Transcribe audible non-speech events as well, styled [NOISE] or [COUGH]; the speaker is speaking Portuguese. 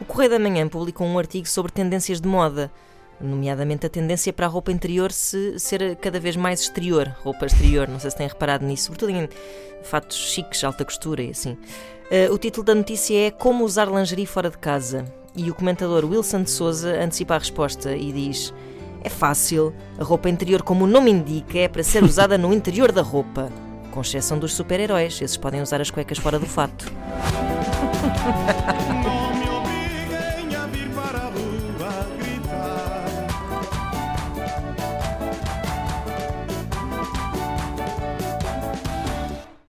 O Correio da Manhã publicou um artigo sobre tendências de moda, nomeadamente a tendência para a roupa interior se ser cada vez mais exterior, roupa exterior, não sei se têm reparado nisso, sobretudo em fatos chiques, alta costura e assim. Uh, o título da notícia é Como usar lingerie fora de casa. E o comentador Wilson de Souza antecipa a resposta e diz: É fácil, a roupa interior, como o nome indica, é para ser [LAUGHS] usada no interior da roupa. Com exceção dos super-heróis, esses podem usar as cuecas fora do fato. [LAUGHS]